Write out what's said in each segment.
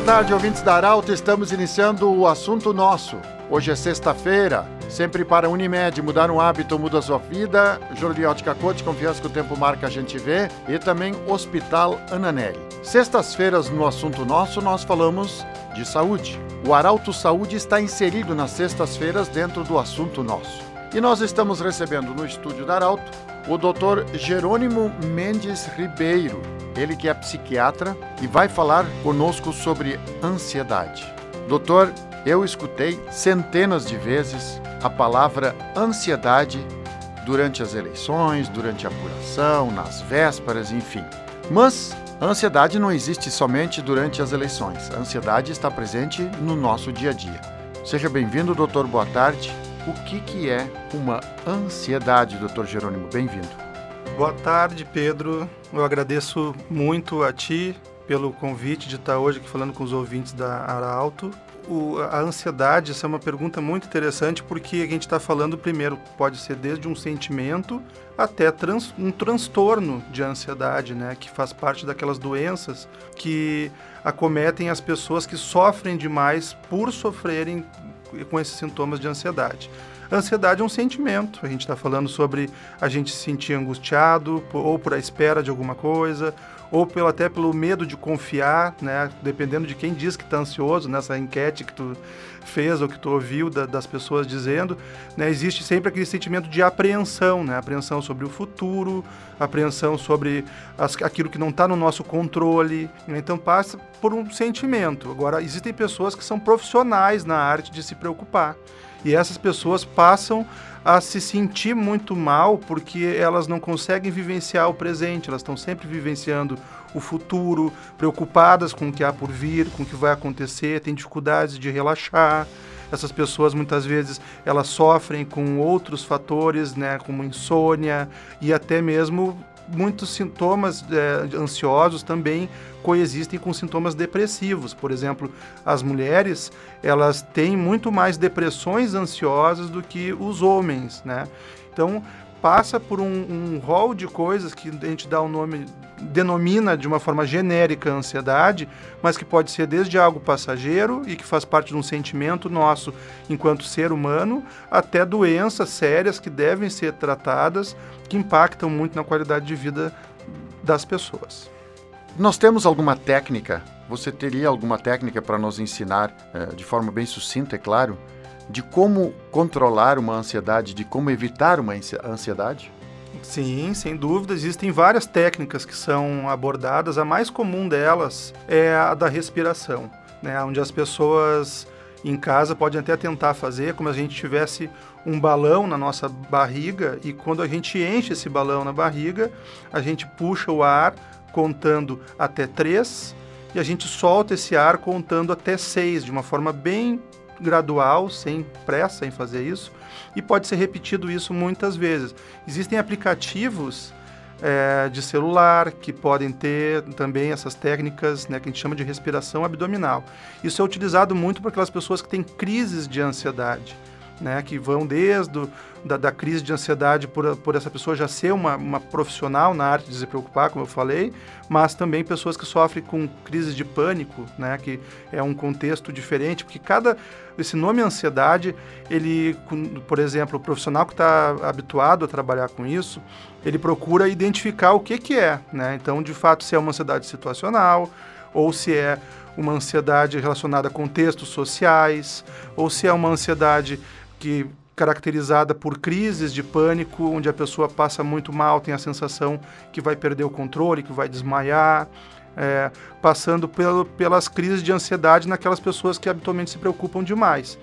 tarde, ouvintes da Arauto. Estamos iniciando o assunto nosso. Hoje é sexta-feira, sempre para Unimed. Mudar um hábito muda sua vida. Jordi Ótica Coach, confiança que o tempo marca a gente vê. E também Hospital Ananelli. Sextas-feiras, no assunto nosso, nós falamos de saúde. O Arauto Saúde está inserido nas sextas-feiras dentro do assunto nosso. E nós estamos recebendo no estúdio da Arauto o Dr. Jerônimo Mendes Ribeiro, ele que é psiquiatra e vai falar conosco sobre ansiedade. Doutor, eu escutei centenas de vezes a palavra ansiedade durante as eleições, durante a apuração, nas vésperas, enfim. Mas a ansiedade não existe somente durante as eleições. A ansiedade está presente no nosso dia a dia. Seja bem-vindo, doutor. Boa tarde. O que, que é uma ansiedade, doutor Jerônimo? Bem-vindo. Boa tarde, Pedro. Eu agradeço muito a ti pelo convite de estar hoje aqui falando com os ouvintes da Arauto. O, a ansiedade, essa é uma pergunta muito interessante porque a gente está falando primeiro, pode ser desde um sentimento até trans, um transtorno de ansiedade, né, que faz parte daquelas doenças que acometem as pessoas que sofrem demais por sofrerem com esses sintomas de ansiedade. Ansiedade é um sentimento. A gente está falando sobre a gente se sentir angustiado ou por a espera de alguma coisa, ou pelo, até pelo medo de confiar, né? Dependendo de quem diz que está ansioso nessa enquete que tu fez ou que tu ouviu da, das pessoas dizendo, né? Existe sempre aquele sentimento de apreensão, né? Apreensão sobre o futuro, apreensão sobre as, aquilo que não está no nosso controle. Então passa por um sentimento. Agora existem pessoas que são profissionais na arte de se preocupar. E essas pessoas passam a se sentir muito mal porque elas não conseguem vivenciar o presente, elas estão sempre vivenciando o futuro, preocupadas com o que há por vir, com o que vai acontecer, têm dificuldades de relaxar. Essas pessoas muitas vezes elas sofrem com outros fatores, né, como insônia e até mesmo muitos sintomas é, ansiosos também coexistem com sintomas depressivos. Por exemplo, as mulheres elas têm muito mais depressões ansiosas do que os homens, né? Então passa por um, um rol de coisas que a gente dá o um nome, denomina de uma forma genérica ansiedade, mas que pode ser desde algo passageiro e que faz parte de um sentimento nosso enquanto ser humano, até doenças sérias que devem ser tratadas, que impactam muito na qualidade de vida das pessoas. Nós temos alguma técnica? Você teria alguma técnica para nos ensinar, eh, de forma bem sucinta, é claro, de como controlar uma ansiedade, de como evitar uma ansiedade? Sim, sem dúvida. Existem várias técnicas que são abordadas. A mais comum delas é a da respiração, né? onde as pessoas em casa podem até tentar fazer como se a gente tivesse um balão na nossa barriga e quando a gente enche esse balão na barriga, a gente puxa o ar contando até três e a gente solta esse ar contando até seis, de uma forma bem gradual, sem pressa em fazer isso, e pode ser repetido isso muitas vezes. Existem aplicativos é, de celular que podem ter também essas técnicas né, que a gente chama de respiração abdominal. Isso é utilizado muito para aquelas pessoas que têm crises de ansiedade né, que vão desde o, da, da, crise de ansiedade por, por essa pessoa já ser uma, uma profissional na arte de se preocupar, como eu falei, mas também pessoas que sofrem com crises de pânico, né, que é um contexto diferente, porque cada esse nome ansiedade, ele, por exemplo, o profissional que está habituado a trabalhar com isso, ele procura identificar o que que é, né? Então, de fato, se é uma ansiedade situacional ou se é uma ansiedade relacionada a contextos sociais, ou se é uma ansiedade que caracterizada por crises de pânico, onde a pessoa passa muito mal, tem a sensação que vai perder o controle, que vai desmaiar, é, passando pelo, pelas crises de ansiedade naquelas pessoas que habitualmente se preocupam demais.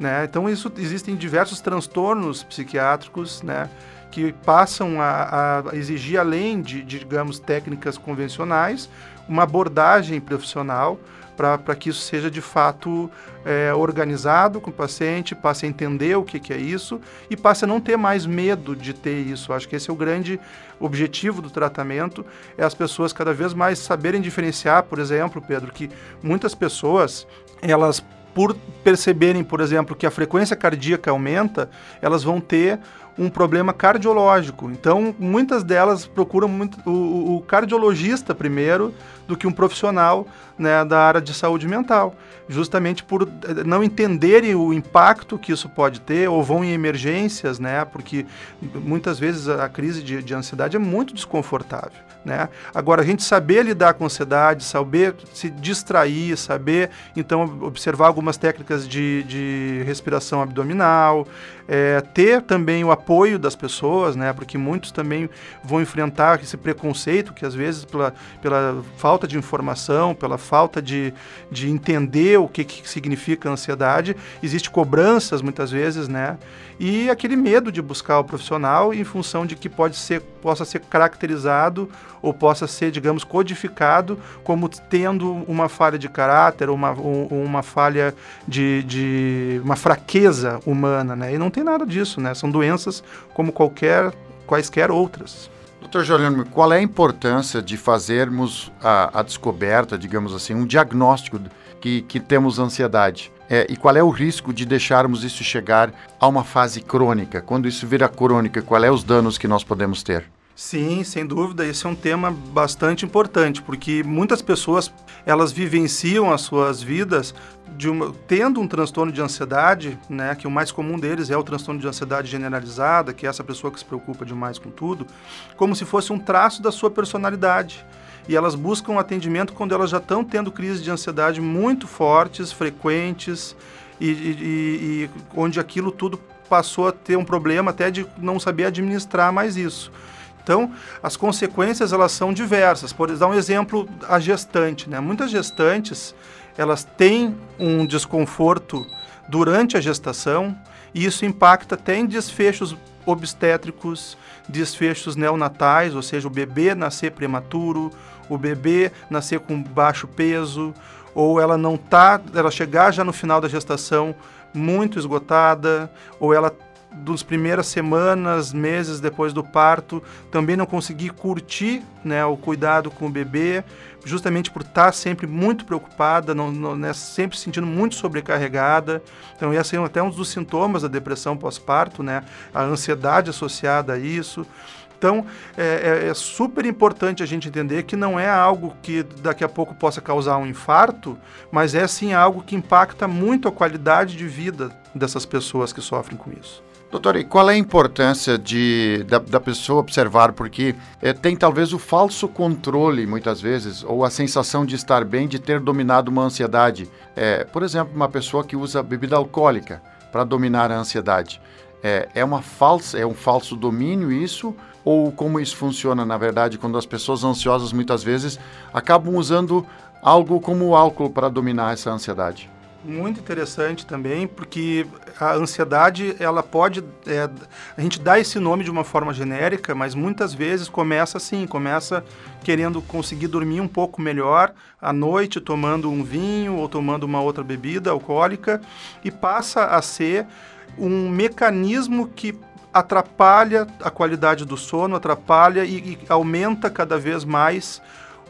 Né? Então, isso, existem diversos transtornos psiquiátricos né, que passam a, a exigir, além de, de, digamos, técnicas convencionais, uma abordagem profissional para que isso seja de fato é, organizado com o paciente, passe a entender o que, que é isso e passe a não ter mais medo de ter isso. Acho que esse é o grande objetivo do tratamento, é as pessoas cada vez mais saberem diferenciar, por exemplo, Pedro, que muitas pessoas, elas por perceberem, por exemplo, que a frequência cardíaca aumenta, elas vão ter um problema cardiológico. Então, muitas delas procuram muito, o, o cardiologista primeiro do que um profissional né, da área de saúde mental, justamente por eh, não entenderem o impacto que isso pode ter ou vão em emergências, né, porque muitas vezes a crise de, de ansiedade é muito desconfortável. Né? Agora, a gente saber lidar com ansiedade, saber se distrair, saber, então, observar algumas técnicas de, de respiração abdominal, é, ter também o apoio das pessoas, né? porque muitos também vão enfrentar esse preconceito, que às vezes, pela, pela falta de informação, pela falta de, de entender o que, que significa ansiedade, existe cobranças muitas vezes, né? e aquele medo de buscar o profissional em função de que pode ser, possa ser caracterizado ou possa ser, digamos, codificado como tendo uma falha de caráter, uma, uma falha de, de uma fraqueza humana, né? E não tem nada disso, né? São doenças como qualquer, quaisquer outras. Doutor Jerônimo, qual é a importância de fazermos a, a descoberta, digamos assim, um diagnóstico que, que temos ansiedade? É, e qual é o risco de deixarmos isso chegar a uma fase crônica? Quando isso vira crônica, qual é os danos que nós podemos ter? Sim, sem dúvida, esse é um tema bastante importante, porque muitas pessoas elas vivenciam as suas vidas uma, tendo um transtorno de ansiedade, né, que o mais comum deles é o transtorno de ansiedade generalizada, que é essa pessoa que se preocupa demais com tudo, como se fosse um traço da sua personalidade. E elas buscam atendimento quando elas já estão tendo crises de ansiedade muito fortes, frequentes, e, e, e onde aquilo tudo passou a ter um problema até de não saber administrar mais isso. Então, as consequências elas são diversas. Por dar um exemplo, a gestante, né? Muitas gestantes, elas têm um desconforto durante a gestação e isso impacta até em desfechos obstétricos, desfechos neonatais, ou seja, o bebê nascer prematuro, o bebê nascer com baixo peso, ou ela não tá, ela chegar já no final da gestação muito esgotada, ou ela das primeiras semanas, meses depois do parto, também não consegui curtir né, o cuidado com o bebê, justamente por estar sempre muito preocupada, não, não, né, sempre se sentindo muito sobrecarregada. Então, esse é até um dos sintomas da depressão pós-parto, né, a ansiedade associada a isso. Então, é, é, é, super importante a gente entender que não é algo que daqui a pouco possa causar um infarto, mas é sim algo que impacta muito a qualidade de vida dessas pessoas que sofrem com isso. Doutor, e qual é a importância de, da, da pessoa observar? Porque é, tem talvez o falso controle, muitas vezes, ou a sensação de estar bem, de ter dominado uma ansiedade. É, por exemplo, uma pessoa que usa bebida alcoólica para dominar a ansiedade. É, é, uma falsa, é um falso domínio isso? Ou como isso funciona, na verdade, quando as pessoas ansiosas muitas vezes acabam usando algo como o álcool para dominar essa ansiedade? Muito interessante também, porque a ansiedade, ela pode. É, a gente dá esse nome de uma forma genérica, mas muitas vezes começa assim: começa querendo conseguir dormir um pouco melhor à noite, tomando um vinho ou tomando uma outra bebida alcoólica, e passa a ser um mecanismo que atrapalha a qualidade do sono, atrapalha e, e aumenta cada vez mais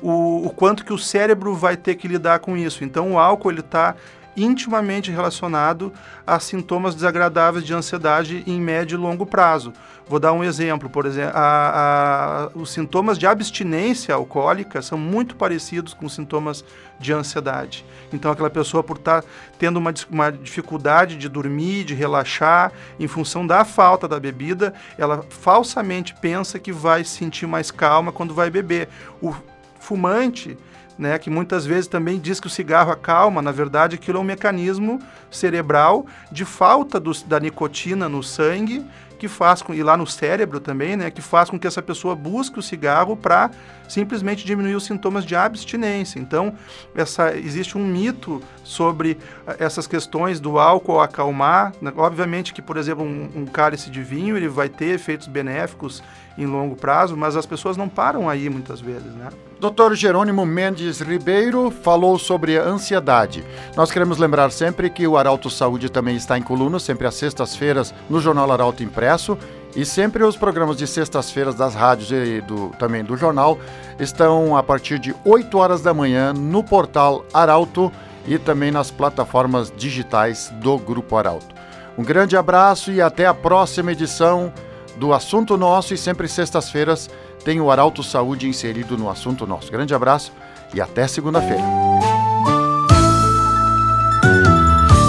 o, o, quanto que o cérebro vai ter que lidar com isso. Então o álcool ele está intimamente relacionado a sintomas desagradáveis de ansiedade em médio e longo prazo. Vou dar um exemplo, por exemplo, a, a, os sintomas de abstinência alcoólica são muito parecidos com sintomas de ansiedade. Então, aquela pessoa, por estar tá tendo uma, uma dificuldade de dormir, de relaxar, em função da falta da bebida, ela falsamente pensa que vai se sentir mais calma quando vai beber. O fumante né, que muitas vezes também diz que o cigarro acalma, na verdade aquilo é um mecanismo cerebral de falta do, da nicotina no sangue que faz com, e lá no cérebro também, né, que faz com que essa pessoa busque o cigarro para simplesmente diminuir os sintomas de abstinência. Então, essa, existe um mito sobre eh, essas questões do álcool acalmar. Né? Obviamente que, por exemplo, um, um cálice de vinho ele vai ter efeitos benéficos em longo prazo, mas as pessoas não param aí muitas vezes, né? Dr. Jerônimo Mendes Ribeiro falou sobre ansiedade. Nós queremos lembrar sempre que o Arauto Saúde também está em coluna, sempre às sextas-feiras, no Jornal Arauto Impresso. E sempre os programas de sextas-feiras das rádios e do, também do jornal estão a partir de 8 horas da manhã no portal Arauto e também nas plataformas digitais do Grupo Arauto. Um grande abraço e até a próxima edição do Assunto Nosso e sempre sextas-feiras tem o Arauto Saúde inserido no assunto nosso. Grande abraço e até segunda-feira.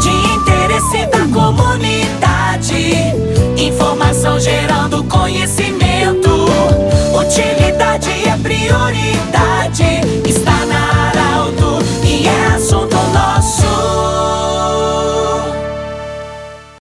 De interesse da comunidade, informação gerando conhecimento, utilidade é prioridade.